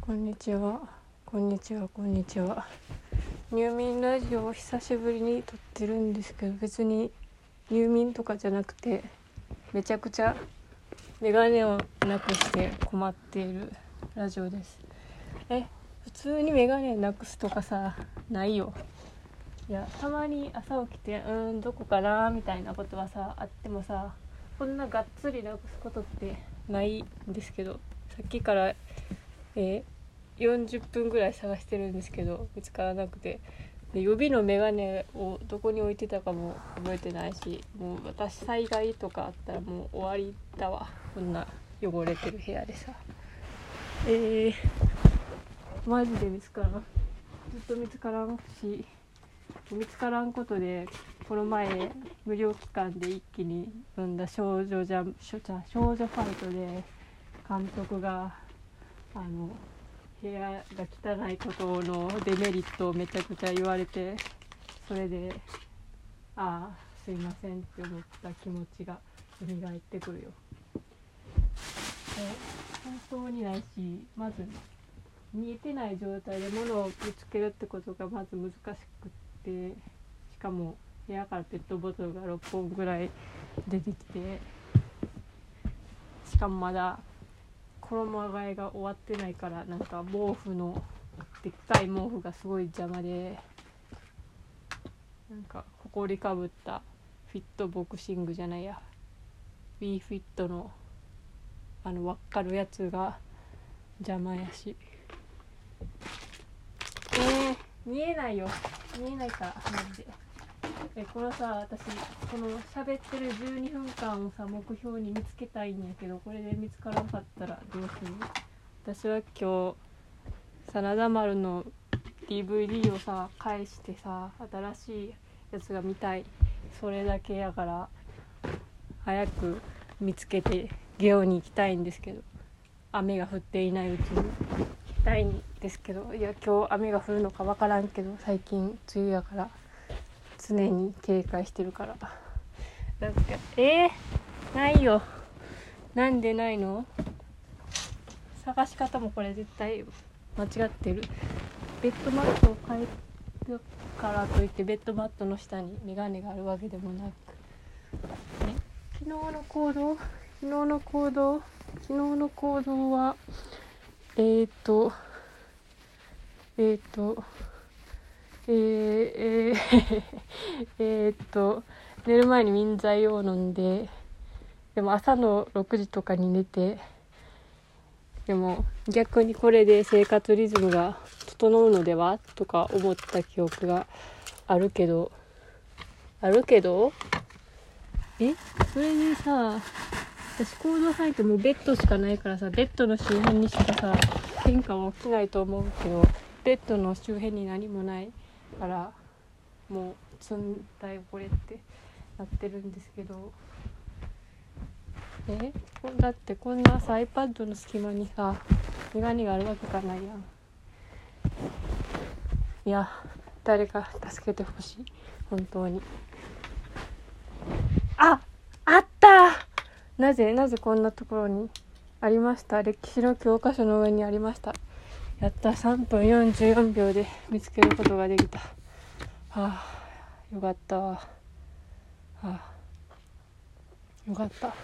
こんにちは。こんにちは。こんにちは。入眠ラジオを久しぶりに撮ってるんですけど別に入眠とかじゃなくてめちゃくちゃメガネをなくして困っているラジオです。え普通にメガネなくすとかさないよ。いやたまに朝起きてうーんどこかなみたいなことはさあってもさこんながっつりなくすことってないんですけどさっきからえ40分ぐらい探してるんですけど見つからなくて。で予備の眼鏡をどこに置いてたかも覚えてないしもう私災害とかあったらもう終わりだわ。こんな汚れてる部屋でさ。えー、マジで見つからん。ずっと見つからんし見つからんことでこの前無料期間で一気に読んだ少女ジャン少女ファイトで監督があの部屋が汚いことのデメリットをめちゃくちゃ言われてそれでああすいませんって思った気持ちが蘇ってくるよ。え本当にないしまず見えてない状態で物をぶつけるってことがまず難しくってしかも部屋からペットボトルが6本ぐらい出てきてしかもまだ衣替えが終わってないからなんか毛布のでっかい毛布がすごい邪魔でなんかほこりかぶったフィットボクシングじゃないや。w フィットのあの輪っかるやつが邪魔やし。えー、見えないよ。見えないからマジで。えこのさ私この喋ってる12分間をさ目標に見つけたいんやけどこれで見つからなかったらどうする私は今日真田丸の DVD をさ返してさ新しいやつが見たい。それだけやから早く見つけてゲオに行きたいんですけど。雨が降っていないうちに行きたいんですけど。いや今日雨が降るのか分からんけど最近梅雨やから。常に警戒してるから。なんかえー、ないよ。なんでないの？探し方もこれ絶対間違ってる。ベッドマットを変えるからといってベッドマットの下に眼鏡があるわけでもなく、ね、昨日の行動？昨日の行動？昨日の行動はえーとえーとえー、えー、えっと寝る前に眠剤を飲んででも朝の6時とかに寝てでも逆にこれで生活リズムが整うのではとか思った記憶があるけどあるけど？え？それにさ私行動範囲ってもうベッドしかないからさベッドの周辺にしかさ変化は起きないと思うけどベッドの周辺に何もない。からもう積んだよこれってなってるんですけど。え？だってこんなさ iPad の隙間にさ眼鏡があるわけがないやん。いや誰か助けてほしい。本当に。ああった！なぜなぜこんなところにありました？歴史の教科書の上にありました。やった。3分44秒で見つけることができた。はあよかった。はあよかった。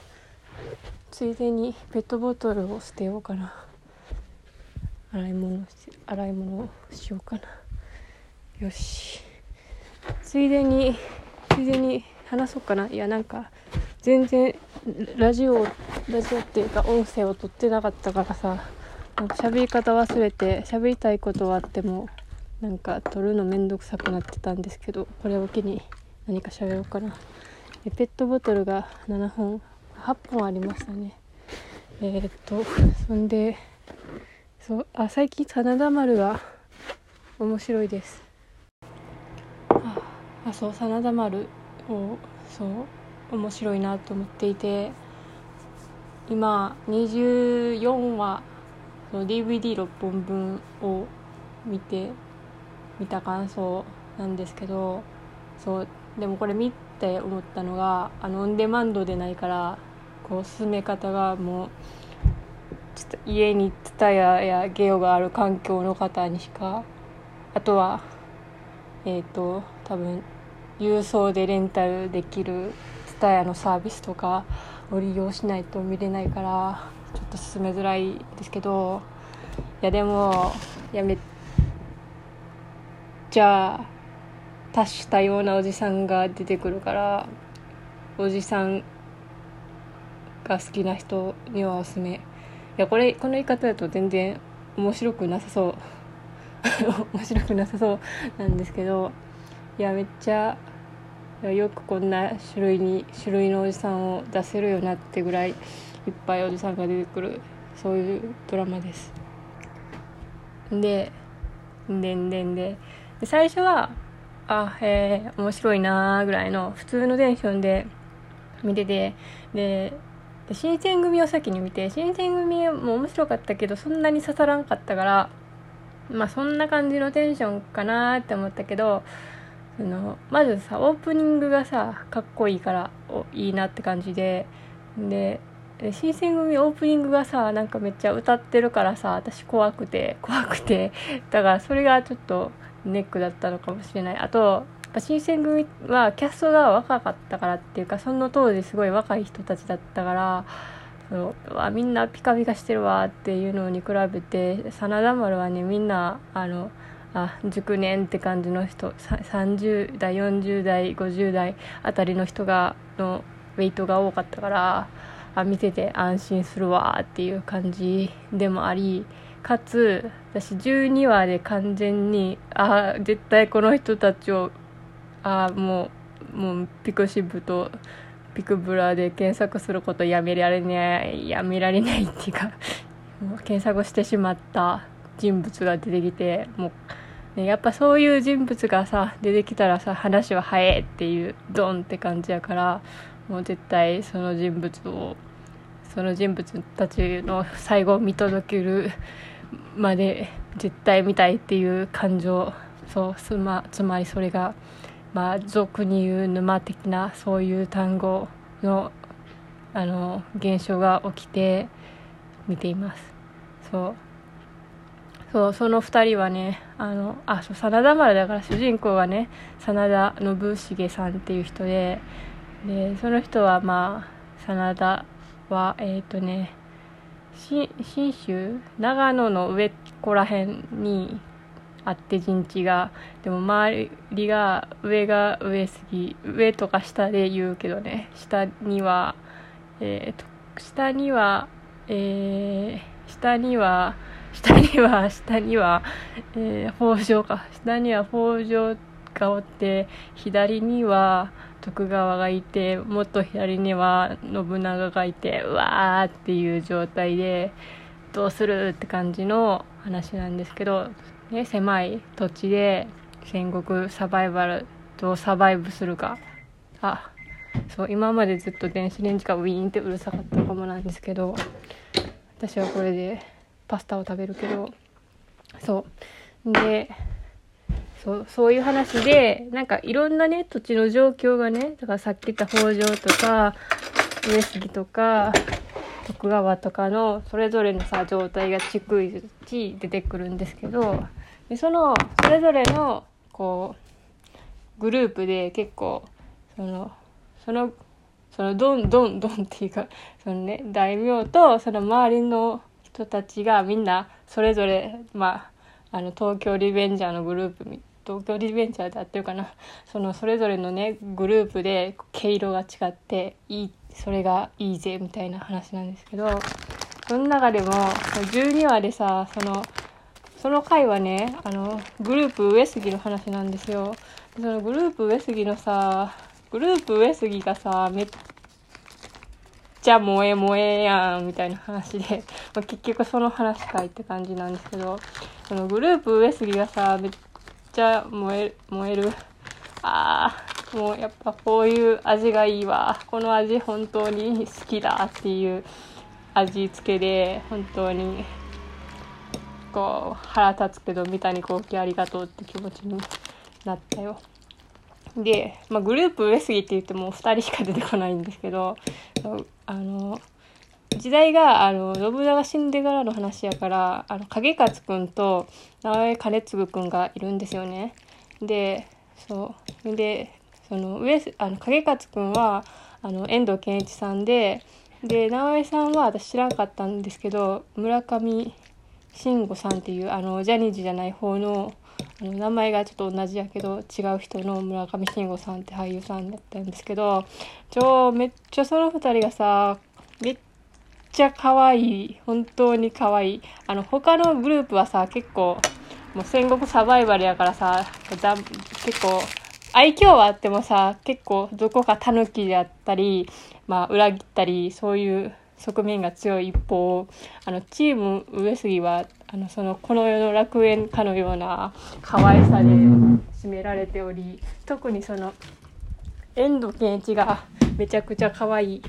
ついでにペットボトルを捨てようかな。洗い物し洗い物をしようかな。よし。ついでについでに話そうかな。いやなんか全然ラジオラジオっていうか音声を取ってなかったからさ。なんか喋り方忘れて喋りたいことはあってもなんか撮るのめんどくさくなってたんですけどこれを機に何か喋ろうかな。えペットボトルが7本8本ありましたね。えー、っとそんでそうあ最近真田丸が面白いです。ああそう真田丸をそう面白いなと思っていて今24話 DVD6 本分を見て見た感想なんですけどそうでもこれ見て思ったのがあのオンデマンドでないからこう進め方がもうちょっと家にツタヤやゲオがある環境の方にしかあとはえっ、ー、と多分郵送でレンタルできるツタヤのサービスとかを利用しないと見れないからちょっと進めづらいですけどいやでもやめじゃあ多種多様なおじさんが出てくるからおじさんが好きな人にはおすすめ。いやこれこの言い方だと全然面白くなさそう。面白くなさそうなんですけどいやめっちゃよくこんな種類に種類のおじさんを出せるようになってぐらいいっぱいおじさんが出てくるそういうドラマです。ででんでんでで最初はあへえ面白いなーぐらいの普通のテンションで見ててで新選組を先に見て新選組も面白かったけどそんなに刺さらんかったからまあそんな感じのテンションかなって思ったけどそのまずさオープニングがさかっこいいからおいいなって感じでで新選組オープニングがさなんかめっちゃ歌ってるからさ私怖くて怖くて。だからそれがちょっとネックだったのかもしれない。あと新選組はキャストが若かったからっていうかその当時すごい若い人たちだったからそうわみんなピカピカしてるわっていうのに比べて真田丸はねみんなあのあ熟年って感じの人30代40代50代あたりの人がのウェイトが多かったからあ見てて安心するわっていう感じでもありかつ私12話で完全にあ絶対この人たちをあもうもうピクシブとピクブラで検索することやめられないやめられないっていうかもう検索してしまった人物が出てきてもう、ね、やっぱそういう人物がさ出てきたらさ話は早いっていうドンって感じやからもう絶対その人物をその人物たちの最後を見届けるまで絶対見たいっていう感情そうつまつまりそれがまあ、俗に言う沼的なそういう単語のあの現象が起きて見ています。そう。そうその2人はねあのあそう真田丸だから主人公がね真田信繁さんっていう人ででその人はまあ真田はえっ、ー、とね信州長野の上っこら辺にあって陣地がでも周りが上が上すぎ上とか下で言うけどね下にはえー、と下にはえー、下には下には下には、えー、北条か。下には北条がおって左には徳川がいてもっと左には信長がいてうわーっていう状態でどうするって感じの話なんですけどね、狭い土地で戦国サバイバルどうサバイブするか。あそう今までずっと電子レンジがウィーンってうるさかったかもなんですけど私はこれでパスタを食べるけどそう。でそうそういう話でなんかいろんなね土地の状況がねだからさっき言った北条とか上杉とか徳川とかのそれぞれのさ状態が逐一出てくるんですけどでそのそれぞれのこうグループで結構そのそのそのどんどんどんっていうかそのね大名とその周りの人たちがみんなそれぞれまああの東京リベンジャーのグループ東京リベンジャーであってるかな。そのそれぞれのねグループで毛色が違っていいそれがいいぜみたいな話なんですけどその中でも12話でさそのその回はねあのグループ上杉の話なんですよ。そのグループ上杉のさグループ上杉がさめっちゃ萌え萌えやんみたいな話で、まあ、結局その話かいって感じなんですけどそのグループ上杉がさめっちゃ燃え燃える。ああもうやっぱこういう味がいいわ。この味本当に好きだっていう味付けで本当にこう腹立つけど三谷幸喜ありがとうって気持ちになったよ。で、まあ、グループ上杉って言っても2人しか出てこないんですけどあの時代があの信長死んでからの話やからあの影勝くんと直江兼次くんがいるんですよね。でそうでその上あの影勝くんはあの遠藤憲一さんでで直江さんは私知らんかったんですけど村上慎吾さんっていうあのジャニーズじゃない方の名前がちょっと同じやけど違う人の村上信五さんって俳優さんだったんですけどちょめっちゃその2人がさめっちゃ可愛い本当に可愛い。あの他のグループはさ結構もう戦国サバイバルやからさ結構愛嬌はあってもさ結構どこかタヌキであったり、まあ、裏切ったりそういう側面が強い一方あのチーム上杉はのそのこの世の楽園かのような可愛さで占められており特にその遠藤憲一がめちゃくちゃ可愛い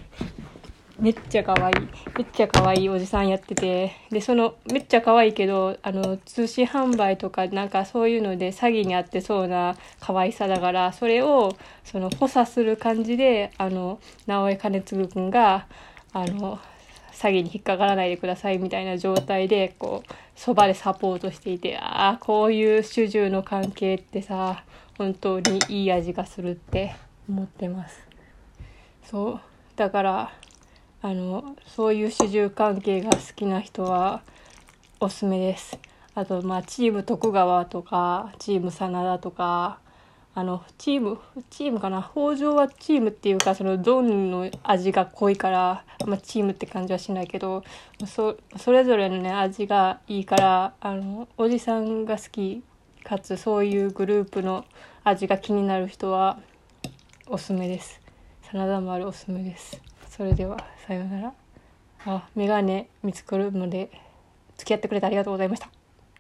めっちゃ可愛いめっちゃ可愛いおじさんやっててでそのめっちゃ可愛いけどあの通信販売とかなんかそういうので詐欺に遭ってそうな可愛さだからそれをその補佐する感じであの直江兼次君があの詐欺に引っかからないでくださいみたいな状態でこうそばでサポートしていてああこういう主従の関係ってさ本当にいい味がするって思ってます。そうだからあのそういう主従関係が好きな人はおすすめです。あとまあチーム徳川とかチーム真田とかあのチームチームかな？北条はチームっていうかそのドンの味が濃いからまあ、チームって感じはしないけどそそれぞれのね味がいいからあのおじさんが好きかつそういうグループの味が気になる人はおすすめです。真田丸おすすめです。それではさようなら。あメガネ見つかるので付き合ってくれてありがとうございました。